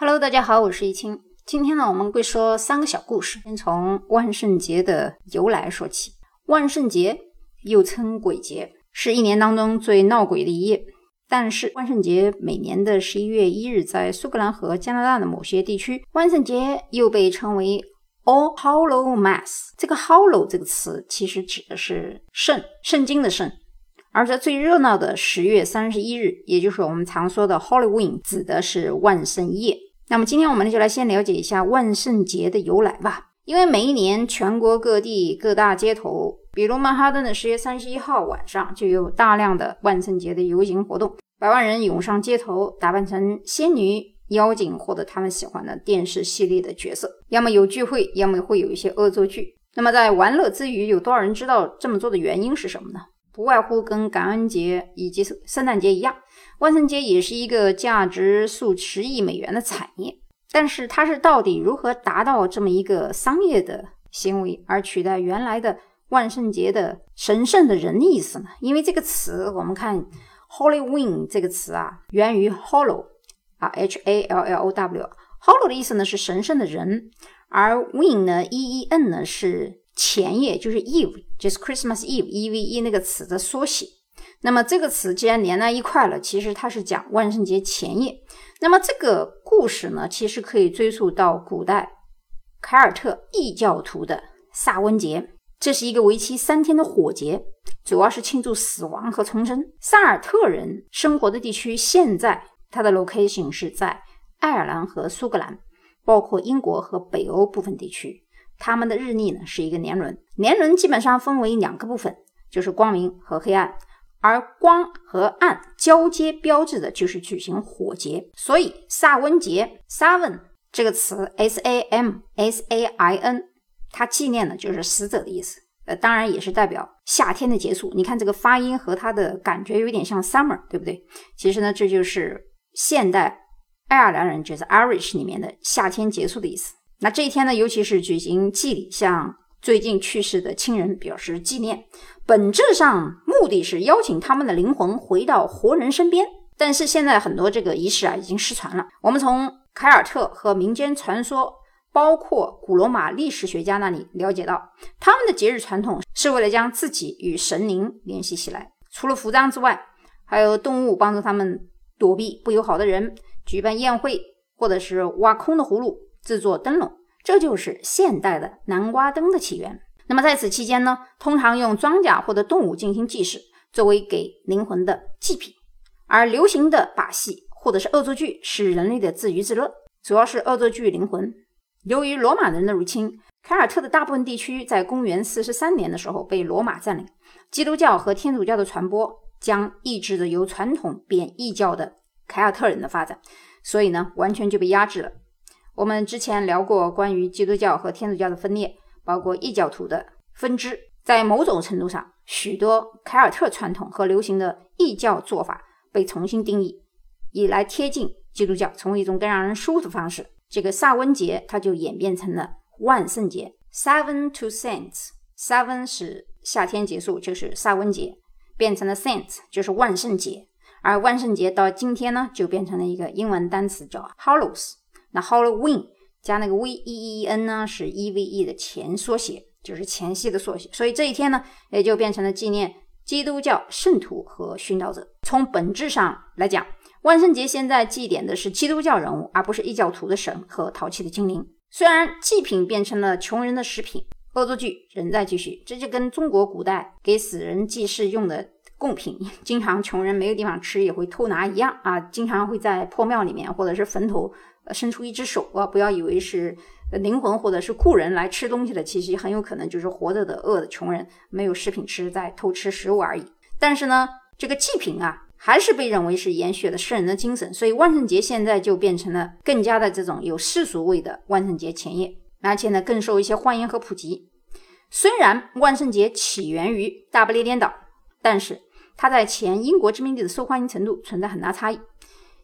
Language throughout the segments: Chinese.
Hello，大家好，我是易清。今天呢，我们会说三个小故事，先从万圣节的由来说起。万圣节又称鬼节，是一年当中最闹鬼的一夜。但是，万圣节每年的十一月一日，在苏格兰和加拿大的某些地区，万圣节又被称为 All Hallow Mass。这个 Hallow 这个词其实指的是圣，圣经的圣。而在最热闹的十月三十一日，也就是我们常说的 Halloween，指的是万圣夜。那么今天我们就来先了解一下万圣节的由来吧。因为每一年全国各地各大街头，比如曼哈顿的十月三十一号晚上，就有大量的万圣节的游行活动，百万人涌上街头，打扮成仙女、妖精或者他们喜欢的电视系列的角色，要么有聚会，要么会有一些恶作剧。那么在玩乐之余，有多少人知道这么做的原因是什么呢？不外乎跟感恩节以及圣诞节一样，万圣节也是一个价值数十亿美元的产业。但是它是到底如何达到这么一个商业的行为，而取代原来的万圣节的神圣的人的意思呢？因为这个词，我们看 Halloween 这个词啊，源于 Hollow 啊，H A L L O W，Hollow 的意思呢是神圣的人，而 Win 呢，E E N 呢是。前夜就是 Eve，就是 Christmas Eve，E V E 那个词的缩写。那么这个词既然连在一块了，其实它是讲万圣节前夜。那么这个故事呢，其实可以追溯到古代凯尔特异教徒的萨温节。这是一个为期三天的火节，主要是庆祝死亡和重生。萨尔特人生活的地区，现在它的 location 是在爱尔兰和苏格兰，包括英国和北欧部分地区。他们的日历呢是一个年轮，年轮基本上分为两个部分，就是光明和黑暗，而光和暗交接标志的就是举行火节。所以萨温节 （Savin） 这个词 （S A M S A I N） 它纪念的就是死者的意思，呃，当然也是代表夏天的结束。你看这个发音和它的感觉有点像 summer，对不对？其实呢，这就是现代爱尔兰人就是 Irish 里面的夏天结束的意思。那这一天呢，尤其是举行祭礼，向最近去世的亲人表示纪念，本质上目的是邀请他们的灵魂回到活人身边。但是现在很多这个仪式啊，已经失传了。我们从凯尔特和民间传说，包括古罗马历史学家那里了解到，他们的节日传统是为了将自己与神灵联系起来。除了服装之外，还有动物帮助他们躲避不友好的人，举办宴会，或者是挖空的葫芦。制作灯笼，这就是现代的南瓜灯的起源。那么在此期间呢，通常用庄稼或者动物进行祭祀，作为给灵魂的祭品。而流行的把戏或者是恶作剧是人类的自娱自乐，主要是恶作剧灵魂。由于罗马人的入侵，凯尔特的大部分地区在公元四十三年的时候被罗马占领，基督教和天主教的传播将抑制着由传统变异教的凯尔特人的发展，所以呢，完全就被压制了。我们之前聊过关于基督教和天主教的分裂，包括异教徒的分支。在某种程度上，许多凯尔特传统和流行的异教做法被重新定义，以来贴近基督教，成为一种更让人舒服的方式。这个萨温节它就演变成了万圣节，Seven to Saints。Seven 是夏天结束，就是萨温节，变成了 Saints，就是万圣节。而万圣节到今天呢，就变成了一个英文单词叫 Hallows。那 Halloween 加那个 V E E N 呢，是 E V E 的前缩写，就是前夕的缩写。所以这一天呢，也就变成了纪念基督教圣徒和殉道者。从本质上来讲，万圣节现在祭奠的是基督教人物，而不是异教徒的神和淘气的精灵。虽然祭品变成了穷人的食品，恶作剧仍在继续。这就跟中国古代给死人祭祀用的贡品，经常穷人没有地方吃也会偷拿一样啊，经常会在破庙里面或者是坟头。伸出一只手啊！不要以为是灵魂或者是故人来吃东西的，其实很有可能就是活着的饿的穷人，没有食品吃，在偷吃食物而已。但是呢，这个祭品啊，还是被认为是延续了圣人的精神，所以万圣节现在就变成了更加的这种有世俗味的万圣节前夜，而且呢更受一些欢迎和普及。虽然万圣节起源于大不列颠岛，但是它在前英国殖民地的受欢迎程度存在很大差异。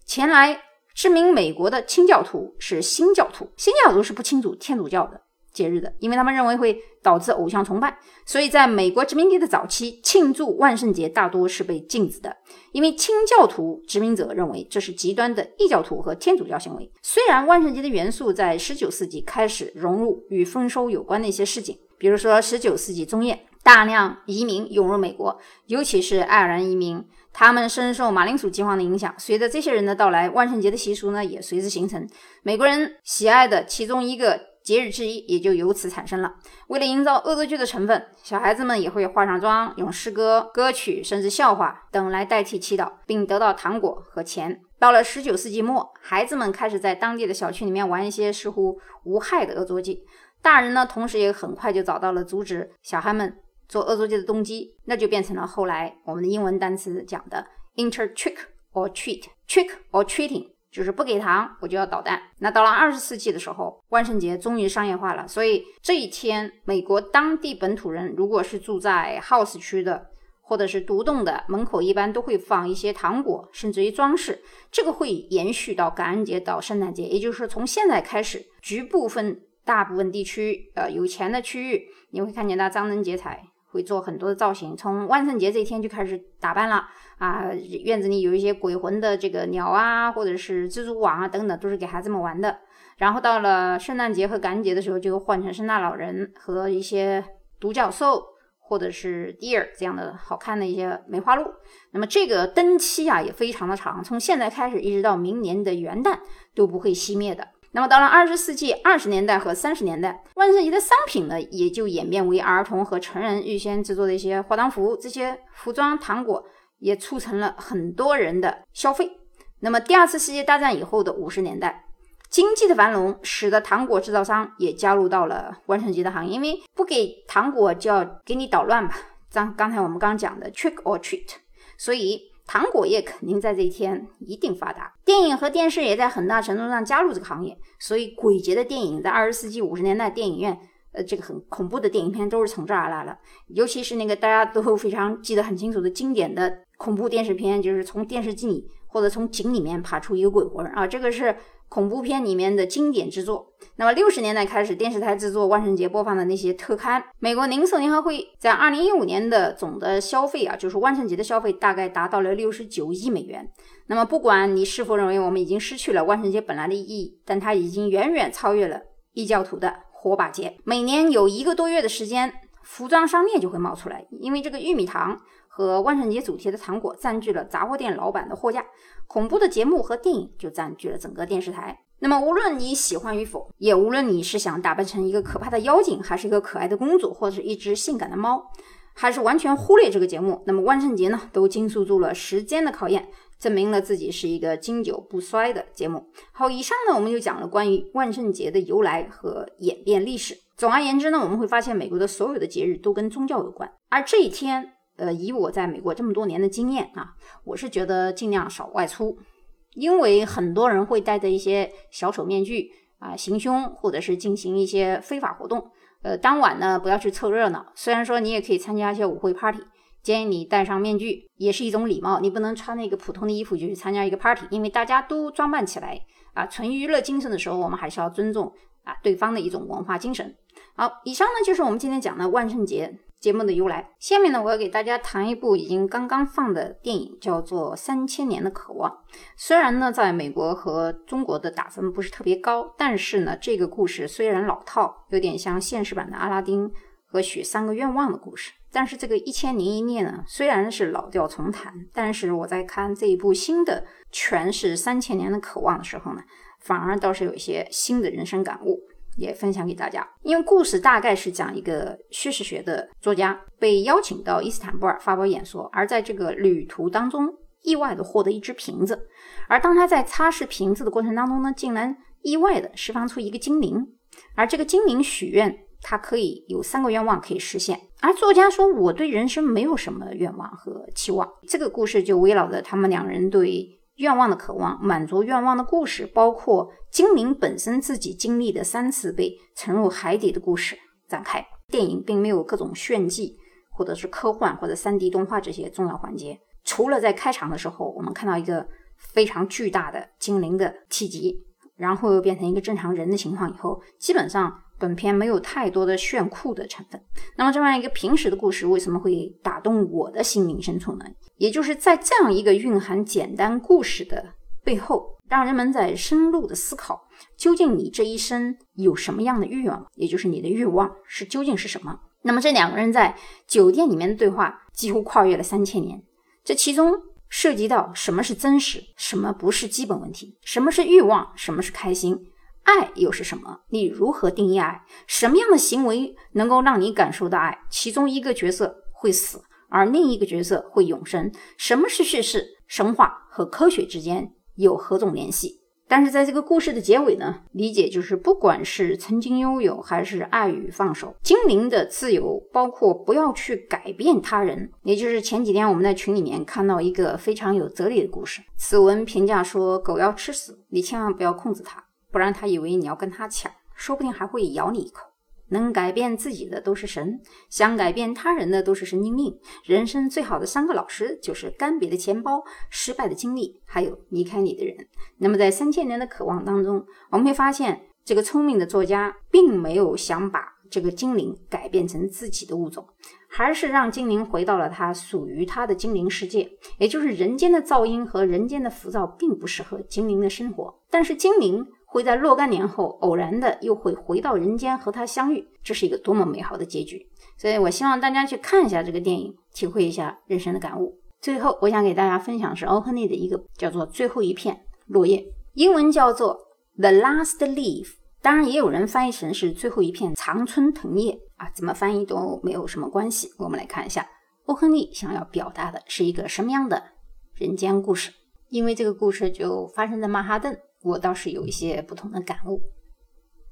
前来。知名美国的清教徒是新教徒，新教徒是不清楚天主教的。节日的，因为他们认为会导致偶像崇拜，所以在美国殖民地的早期，庆祝万圣节大多是被禁止的，因为清教徒殖民者认为这是极端的异教徒和天主教行为。虽然万圣节的元素在19世纪开始融入与丰收有关的一些事情，比如说19世纪中叶，大量移民涌入美国，尤其是爱尔兰移民。他们深受马铃薯饥荒的影响，随着这些人的到来，万圣节的习俗呢也随之形成。美国人喜爱的其中一个节日之一也就由此产生了。为了营造恶作剧的成分，小孩子们也会化上妆，用诗歌、歌曲甚至笑话等来代替祈祷，并得到糖果和钱。到了十九世纪末，孩子们开始在当地的小区里面玩一些似乎无害的恶作剧，大人呢同时也很快就找到了阻止小孩们。做恶作剧的动机，那就变成了后来我们的英文单词讲的 inter trick or treat，trick or treating，就是不给糖我就要捣蛋。那到了二十世纪的时候，万圣节终于商业化了，所以这一天，美国当地本土人如果是住在 house 区的，或者是独栋的，门口一般都会放一些糖果，甚至于装饰。这个会延续到感恩节到圣诞节，也就是说从现在开始，局部分大部分地区，呃，有钱的区域，你会看见它张灯结彩。会做很多的造型，从万圣节这一天就开始打扮了啊！院子里有一些鬼魂的这个鸟啊，或者是蜘蛛网啊等等，都是给孩子们玩的。然后到了圣诞节和感恩节的时候，就换成圣诞老人和一些独角兽或者是 deer 这样的好看的一些梅花鹿。那么这个灯期啊也非常的长，从现在开始一直到明年的元旦都不会熄灭的。那么到了二十世纪二十年代和三十年代，万圣节的商品呢，也就演变为儿童和成人预先制作的一些化妆服，这些服装、糖果也促成了很多人的消费。那么第二次世界大战以后的五十年代，经济的繁荣使得糖果制造商也加入到了万圣节的行业，因为不给糖果就要给你捣乱吧。刚刚才我们刚讲的 trick or treat，所以。糖果业肯定在这一天一定发达，电影和电视也在很大程度上加入这个行业，所以鬼节的电影在二十世纪五十年代电影院，呃，这个很恐怖的电影片都是从这儿来的，尤其是那个大家都非常记得很清楚的经典的恐怖电视片，就是从电视机里或者从井里面爬出一个鬼魂啊，这个是。恐怖片里面的经典之作。那么六十年代开始，电视台制作万圣节播放的那些特刊。美国零售联合会在二零一五年的总的消费啊，就是万圣节的消费大概达到了六十九亿美元。那么不管你是否认为我们已经失去了万圣节本来的意义，但它已经远远超越了异教徒的火把节。每年有一个多月的时间，服装商店就会冒出来，因为这个玉米糖。和万圣节主题的糖果占据了杂货店老板的货架，恐怖的节目和电影就占据了整个电视台。那么，无论你喜欢与否，也无论你是想打扮成一个可怕的妖精，还是一个可爱的公主，或者是一只性感的猫，还是完全忽略这个节目，那么万圣节呢，都经受住了时间的考验，证明了自己是一个经久不衰的节目。好，以上呢，我们就讲了关于万圣节的由来和演变历史。总而言之呢，我们会发现美国的所有的节日都跟宗教有关，而这一天。呃，以我在美国这么多年的经验啊，我是觉得尽量少外出，因为很多人会戴着一些小丑面具啊行凶，或者是进行一些非法活动。呃，当晚呢不要去凑热闹，虽然说你也可以参加一些舞会 party，建议你戴上面具也是一种礼貌，你不能穿那个普通的衣服就去参加一个 party，因为大家都装扮起来啊，纯娱乐精神的时候，我们还是要尊重啊对方的一种文化精神。好，以上呢就是我们今天讲的万圣节。节目的由来，下面呢，我要给大家谈一部已经刚刚放的电影，叫做《三千年的渴望》。虽然呢，在美国和中国的打分不是特别高，但是呢，这个故事虽然老套，有点像现实版的阿拉丁和许三个愿望的故事。但是这个一千零一夜呢，虽然是老调重弹，但是我在看这一部新的诠释《三千年的渴望》的时候呢，反而倒是有一些新的人生感悟。也分享给大家，因为故事大概是讲一个叙事学的作家被邀请到伊斯坦布尔发表演说，而在这个旅途当中意外的获得一只瓶子，而当他在擦拭瓶子的过程当中呢，竟然意外的释放出一个精灵，而这个精灵许愿，他可以有三个愿望可以实现，而作家说我对人生没有什么愿望和期望，这个故事就围绕着他们两人对。愿望的渴望，满足愿望的故事，包括精灵本身自己经历的三次被沉入海底的故事展开。电影并没有各种炫技，或者是科幻或者三 D 动画这些重要环节。除了在开场的时候，我们看到一个非常巨大的精灵的体积，然后又变成一个正常人的情况以后，基本上本片没有太多的炫酷的成分。那么这样一个平时的故事，为什么会打动我的心灵深处呢？也就是在这样一个蕴含简单故事的背后，让人们在深入的思考，究竟你这一生有什么样的欲望，也就是你的欲望是究竟是什么？那么这两个人在酒店里面的对话几乎跨越了三千年，这其中涉及到什么是真实，什么不是基本问题，什么是欲望，什么是开心。爱又是什么？你如何定义爱？什么样的行为能够让你感受到爱？其中一个角色会死，而另一个角色会永生。什么是叙事？神话和科学之间有何种联系？但是在这个故事的结尾呢？理解就是，不管是曾经拥有，还是爱与放手，精灵的自由包括不要去改变他人。也就是前几天我们在群里面看到一个非常有哲理的故事。此文评价说：狗要吃屎，你千万不要控制它。不然他以为你要跟他抢，说不定还会咬你一口。能改变自己的都是神，想改变他人的都是神经病。人生最好的三个老师就是干瘪的钱包、失败的经历，还有离开你的人。那么在三千年的渴望当中，我们会发现，这个聪明的作家并没有想把这个精灵改变成自己的物种，还是让精灵回到了它属于它的精灵世界。也就是人间的噪音和人间的浮躁并不适合精灵的生活，但是精灵。会在若干年后偶然的又会回到人间和他相遇，这是一个多么美好的结局！所以我希望大家去看一下这个电影，体会一下人生的感悟。最后，我想给大家分享是欧亨利的一个叫做《最后一片落叶》，英文叫做《The Last Leaf》，当然也有人翻译成是最后一片常春藤叶啊，怎么翻译都没有什么关系。我们来看一下欧亨利想要表达的是一个什么样的人间故事，因为这个故事就发生在曼哈顿。我倒是有一些不同的感悟。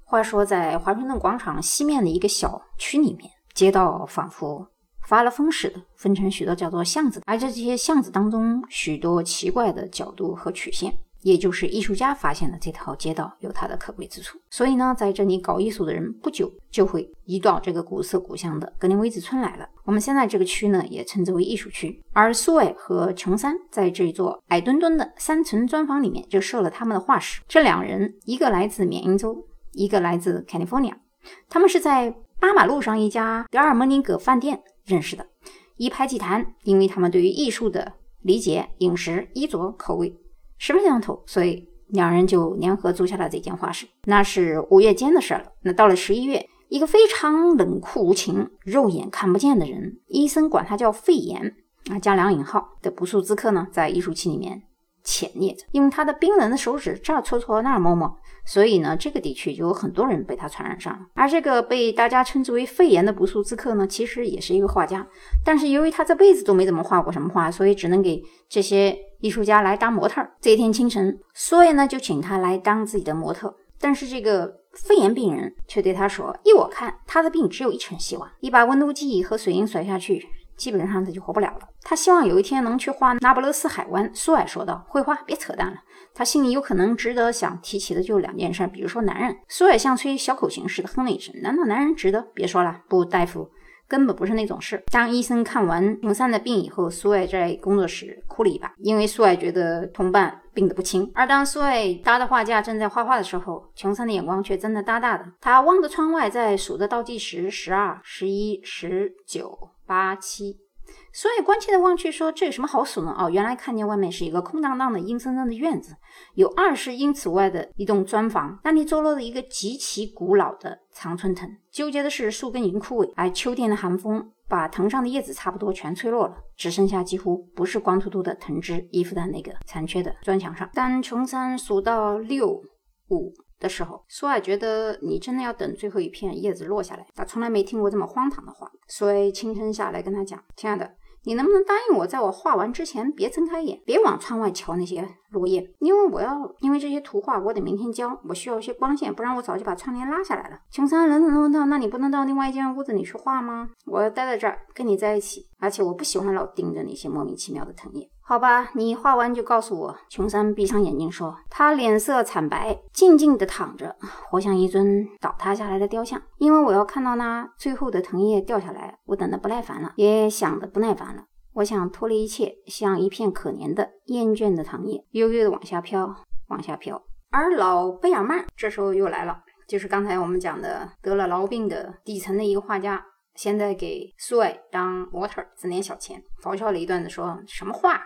话说，在华盛顿广场西面的一个小区里面，街道仿佛发了疯似的，分成许多叫做巷子，而在这些巷子当中，许多奇怪的角度和曲线。也就是艺术家发现了这条街道有它的可贵之处，所以呢，在这里搞艺术的人不久就会移到这个古色古香的格林威治村来了。我们现在这个区呢，也称之为艺术区。而苏伟和琼山在这座矮墩墩的三层砖房里面就设了他们的画室。这两人，一个来自缅因州，一个来自 California，他们是在八马路上一家德尔蒙尼格饭店认识的，一拍即谈，因为他们对于艺术的理解、饮食、衣着、口味。十分相投，所以两人就联合租下了这间画室。那是五月间的事了。那到了十一月，一个非常冷酷无情、肉眼看不见的人，医生管他叫肺炎啊，加两引号的不速之客呢，在艺术期里面潜匿着，用他的冰冷的手指这儿搓搓那儿摸摸。所以呢，这个地区就有很多人被他传染上了。而这个被大家称之为肺炎的不速之客呢，其实也是一个画家，但是由于他这辈子都没怎么画过什么画，所以只能给这些艺术家来当模特。这一天清晨，所以呢就请他来当自己的模特。但是这个肺炎病人却对他说：“依我看，他的病只有一成希望，一把温度计和水银甩下去。”基本上他就活不了了。他希望有一天能去画那不勒斯海湾。苏艾说道：“绘画别扯淡了。”他心里有可能值得想提起的就两件事，比如说男人。苏艾像吹小口琴似的哼了一声：“难道男人值得？别说了，不，大夫，根本不是那种事。”当医生看完琼山的病以后，苏艾在工作室哭了一把，因为苏艾觉得同伴病得不轻。而当苏艾搭的画架正在画画的时候，琼山的眼光却睁得大大的。他望着窗外，在数着倒计时：十二、十一、十九。八七，所以关切的望去，说这有什么好数呢？哦，原来看见外面是一个空荡荡的、阴森森的院子，有二十英尺外的一栋砖房，那里坐落着一个极其古老的常春藤。纠结的是，树根已经枯萎，而秋天的寒风把藤上的叶子差不多全吹落了，只剩下几乎不是光秃秃的藤枝依附在那个残缺的砖墙上。当琼山数到六五。的时候，苏艾觉得你真的要等最后一片叶子落下来。他从来没听过这么荒唐的话，所以轻声下来跟他讲：“亲爱的，你能不能答应我，在我画完之前别睁开眼，别往窗外瞧那些落叶？因为我要，因为这些图画我得明天交，我需要一些光线，不然我早就把窗帘拉下来了。”琼山冷冷地问道：“那你不能到另外一间屋子里去画吗？我要待在这儿跟你在一起，而且我不喜欢老盯着那些莫名其妙的藤叶。”好吧，你画完就告诉我。琼山闭上眼睛说，他脸色惨白，静静地躺着，活像一尊倒塌下来的雕像。因为我要看到那最后的藤叶掉下来，我等得不耐烦了，也想得不耐烦了。我想脱离一切，像一片可怜的厌倦的藤叶，悠悠地往下飘，往下飘。而老贝尔曼这时候又来了。就是刚才我们讲的得了痨病的底层的一个画家，现在给苏爱当模特挣点小钱，嘲笑了一段子，说什么话？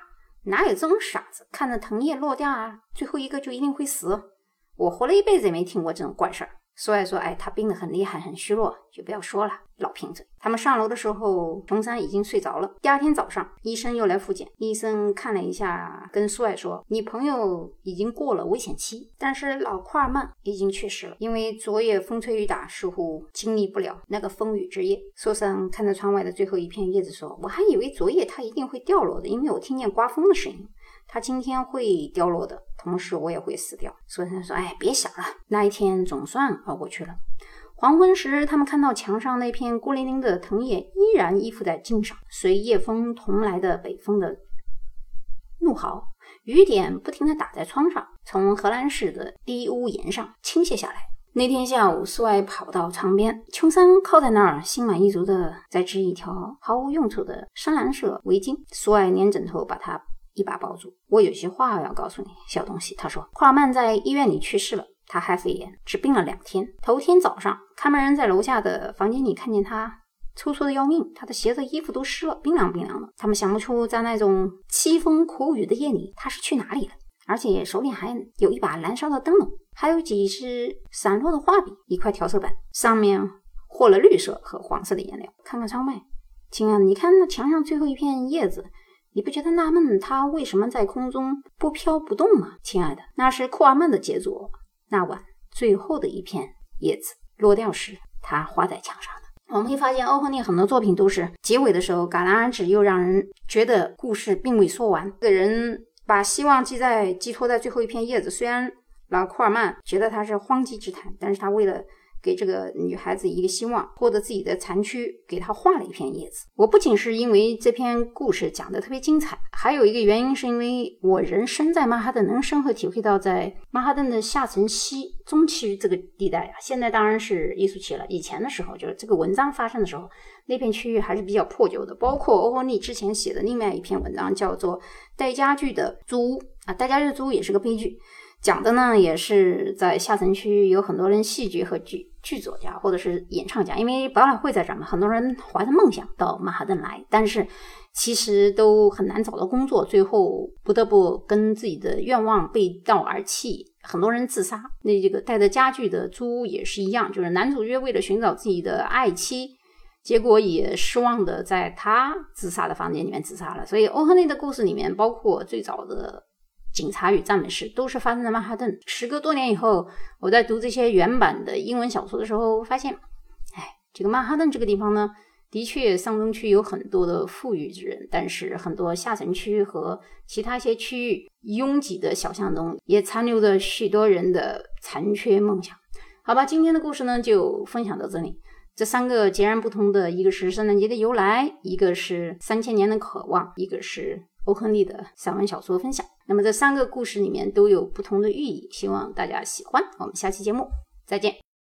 哪有这种傻子？看着藤叶落掉啊，最后一个就一定会死？我活了一辈子也没听过这种怪事儿。苏爱说：“哎，他病得很厉害，很虚弱，就不要说了。”老贫嘴。他们上楼的时候，琼山已经睡着了。第二天早上，医生又来复检。医生看了一下，跟苏爱说：“你朋友已经过了危险期，但是老库尔曼已经去世了，因为昨夜风吹雨打，似乎经历不了那个风雨之夜。”苏珊看着窗外的最后一片叶子说：“我还以为昨夜它一定会掉落的，因为我听见刮风的声音。它今天会掉落的。”同时，我也会死掉。苏珊说：“哎，别想了，那一天总算熬过去了。”黄昏时，他们看到墙上那片孤零零的藤叶依然依附在茎上，随夜风同来的北风的怒号，雨点不停地打在窗上，从荷兰式的低屋檐上倾泻下来。那天下午，苏爱跑到床边，琼山靠在那儿，心满意足地在织一条毫无用处的深蓝色围巾。苏爱粘枕头把它。一把抱住我，有些话要告诉你，小东西。他说，库尔曼在医院里去世了，他害肺炎，只病了两天。头天早上，看门人在楼下的房间里看见他抽搐的要命，他的鞋子、衣服都湿了，冰凉冰凉的。他们想不出在那种凄风苦雨的夜里他是去哪里了，而且手里还有一把燃烧的灯笼，还有几支散落的画笔，一块调色板，上面和了绿色和黄色的颜料。看看窗外，亲爱的，你看那墙上最后一片叶子。你不觉得纳闷，它为什么在空中不飘不动吗，亲爱的？那是库尔曼的杰作。那晚最后的一片叶子落掉时，它画在墙上的。我们会发现，欧亨利很多作品都是结尾的时候戛然而止，又让人觉得故事并未说完。这个人把希望寄在寄托在最后一片叶子，虽然老库尔曼觉得他是荒极之谈，但是他为了。给这个女孩子一个希望，获得自己的残躯，给她画了一片叶子。我不仅是因为这篇故事讲得特别精彩，还有一个原因是因为我人生在曼哈顿，能深刻体会到在曼哈顿的下城西、中区这个地带啊。现在当然是艺术区了，以前的时候，就是这个文章发生的时候，那片区域还是比较破旧的。包括欧亨利之前写的另外一篇文章，叫做《带家具的租屋》啊，《带家具的租屋》也是个悲剧。讲的呢，也是在下城区有很多人戏剧和剧剧作家或者是演唱家，因为博览会在这儿嘛，很多人怀着梦想到曼哈顿来，但是其实都很难找到工作，最后不得不跟自己的愿望背道而驰，很多人自杀。那这个带着家具的租屋也是一样，就是男主角为了寻找自己的爱妻，结果也失望的在他自杀的房间里面自杀了。所以欧亨利的故事里面，包括最早的。警察与赞美诗都是发生在曼哈顿。时隔多年以后，我在读这些原版的英文小说的时候，发现，哎，这个曼哈顿这个地方呢，的确上东区有很多的富裕之人，但是很多下城区和其他一些区域拥挤的小巷中，也残留着许多人的残缺梦想。好吧，今天的故事呢，就分享到这里。这三个截然不同的，一个是圣诞节的由来，一个是三千年的渴望，一个是欧亨利的散文小说分享。那么这三个故事里面都有不同的寓意，希望大家喜欢。我们下期节目再见。